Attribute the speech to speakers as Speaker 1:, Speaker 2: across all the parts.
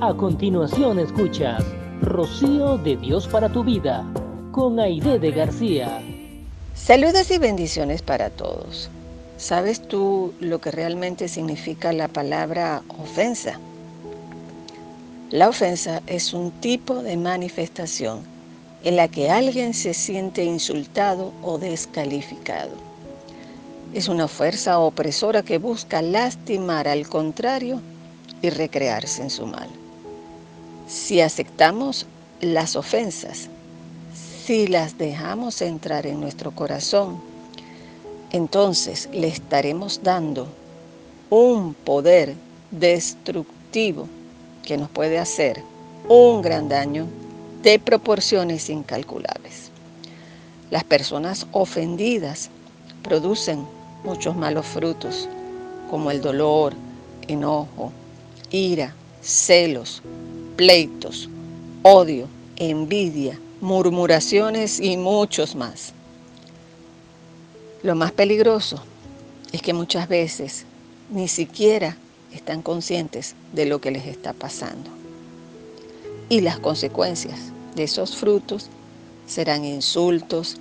Speaker 1: A continuación escuchas Rocío de Dios para tu vida con Aide de García.
Speaker 2: Saludos y bendiciones para todos. ¿Sabes tú lo que realmente significa la palabra ofensa? La ofensa es un tipo de manifestación en la que alguien se siente insultado o descalificado. Es una fuerza opresora que busca lastimar al contrario y recrearse en su mal. Si aceptamos las ofensas, si las dejamos entrar en nuestro corazón, entonces le estaremos dando un poder destructivo que nos puede hacer un gran daño de proporciones incalculables. Las personas ofendidas producen muchos malos frutos, como el dolor, enojo, ira, celos, pleitos, odio, envidia, murmuraciones y muchos más. Lo más peligroso es que muchas veces ni siquiera están conscientes de lo que les está pasando. Y las consecuencias de esos frutos serán insultos,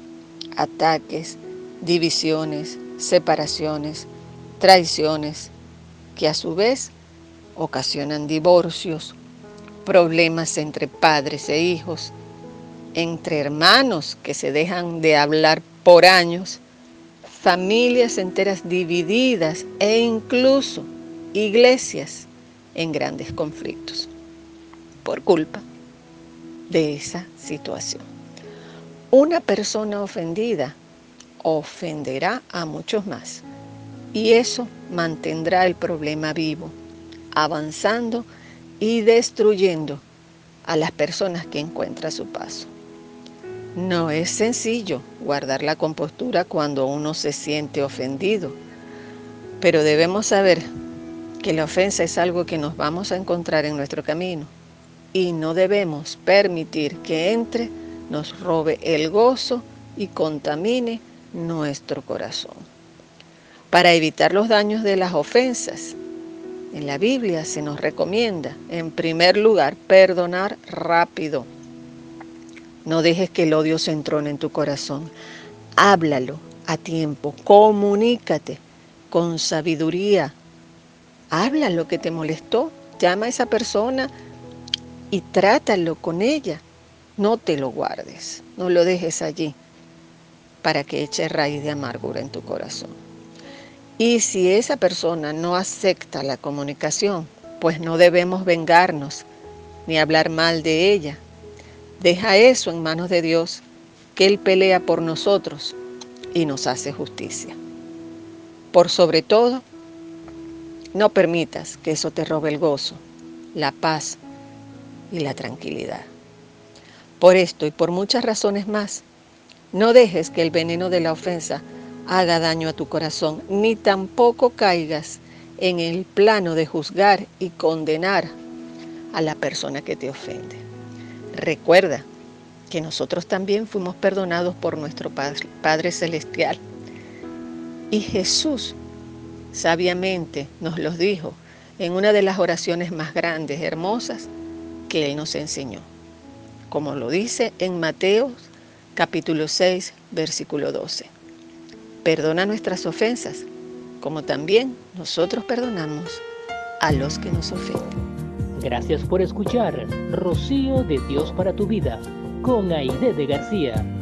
Speaker 2: ataques, divisiones, separaciones, traiciones, que a su vez ocasionan divorcios, problemas entre padres e hijos, entre hermanos que se dejan de hablar por años, familias enteras divididas e incluso iglesias en grandes conflictos por culpa de esa situación. Una persona ofendida ofenderá a muchos más y eso mantendrá el problema vivo, avanzando y destruyendo a las personas que encuentra a su paso. No es sencillo guardar la compostura cuando uno se siente ofendido, pero debemos saber que la ofensa es algo que nos vamos a encontrar en nuestro camino y no debemos permitir que entre, nos robe el gozo y contamine nuestro corazón. Para evitar los daños de las ofensas, en la Biblia se nos recomienda, en primer lugar, perdonar rápido. No dejes que el odio se entrone en tu corazón. Háblalo a tiempo, comunícate con sabiduría. Habla lo que te molestó, llama a esa persona y trátalo con ella. No te lo guardes, no lo dejes allí para que eche raíz de amargura en tu corazón. Y si esa persona no acepta la comunicación, pues no debemos vengarnos ni hablar mal de ella. Deja eso en manos de Dios, que Él pelea por nosotros y nos hace justicia. Por sobre todo, no permitas que eso te robe el gozo, la paz y la tranquilidad. Por esto y por muchas razones más, no dejes que el veneno de la ofensa haga daño a tu corazón, ni tampoco caigas en el plano de juzgar y condenar a la persona que te ofende. Recuerda que nosotros también fuimos perdonados por nuestro Padre Celestial. Y Jesús sabiamente nos los dijo en una de las oraciones más grandes, hermosas, que Él nos enseñó. Como lo dice en Mateo capítulo 6, versículo 12 perdona nuestras ofensas, como también nosotros perdonamos a los que nos ofenden.
Speaker 1: Gracias por escuchar Rocío de Dios para tu vida con Aide de García.